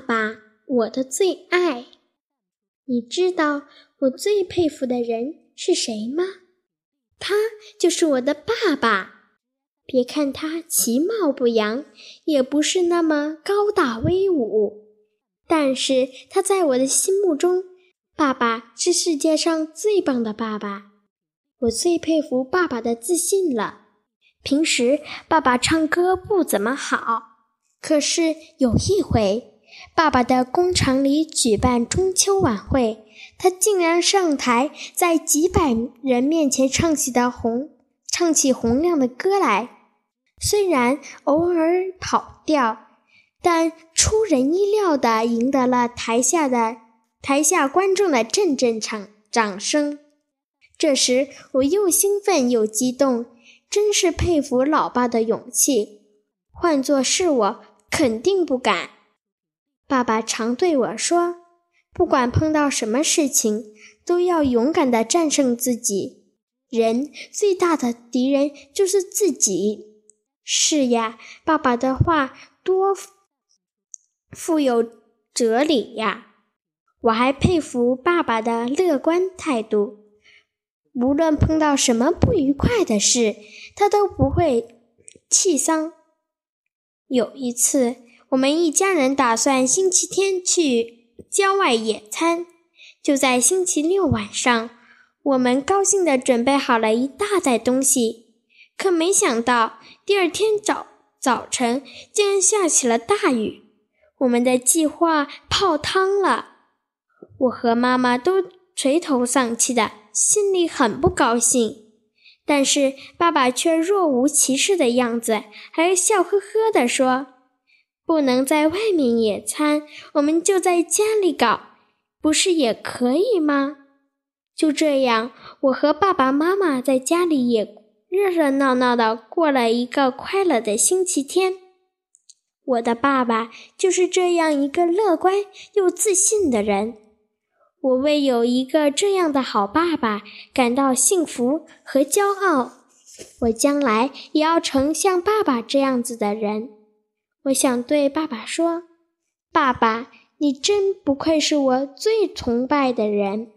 爸爸，我的最爱。你知道我最佩服的人是谁吗？他就是我的爸爸。别看他其貌不扬，也不是那么高大威武，但是他在我的心目中，爸爸是世界上最棒的爸爸。我最佩服爸爸的自信了。平时爸爸唱歌不怎么好，可是有一回，爸爸的工厂里举办中秋晚会，他竟然上台，在几百人面前唱起的洪唱起洪亮的歌来。虽然偶尔跑调，但出人意料地赢得了台下的台下观众的阵阵掌掌声。这时我又兴奋又激动，真是佩服老爸的勇气。换作是我，肯定不敢。爸爸常对我说：“不管碰到什么事情，都要勇敢地战胜自己。人最大的敌人就是自己。”是呀，爸爸的话多富有哲理呀！我还佩服爸爸的乐观态度，无论碰到什么不愉快的事，他都不会气丧。有一次，我们一家人打算星期天去郊外野餐，就在星期六晚上，我们高兴地准备好了一大袋东西。可没想到，第二天早早晨竟然下起了大雨，我们的计划泡汤了。我和妈妈都垂头丧气的，心里很不高兴。但是爸爸却若无其事的样子，还笑呵呵地说：“不能在外面野餐，我们就在家里搞，不是也可以吗？”就这样，我和爸爸妈妈在家里也。热热闹闹的过了一个快乐的星期天。我的爸爸就是这样一个乐观又自信的人。我为有一个这样的好爸爸感到幸福和骄傲。我将来也要成像爸爸这样子的人。我想对爸爸说：“爸爸，你真不愧是我最崇拜的人。”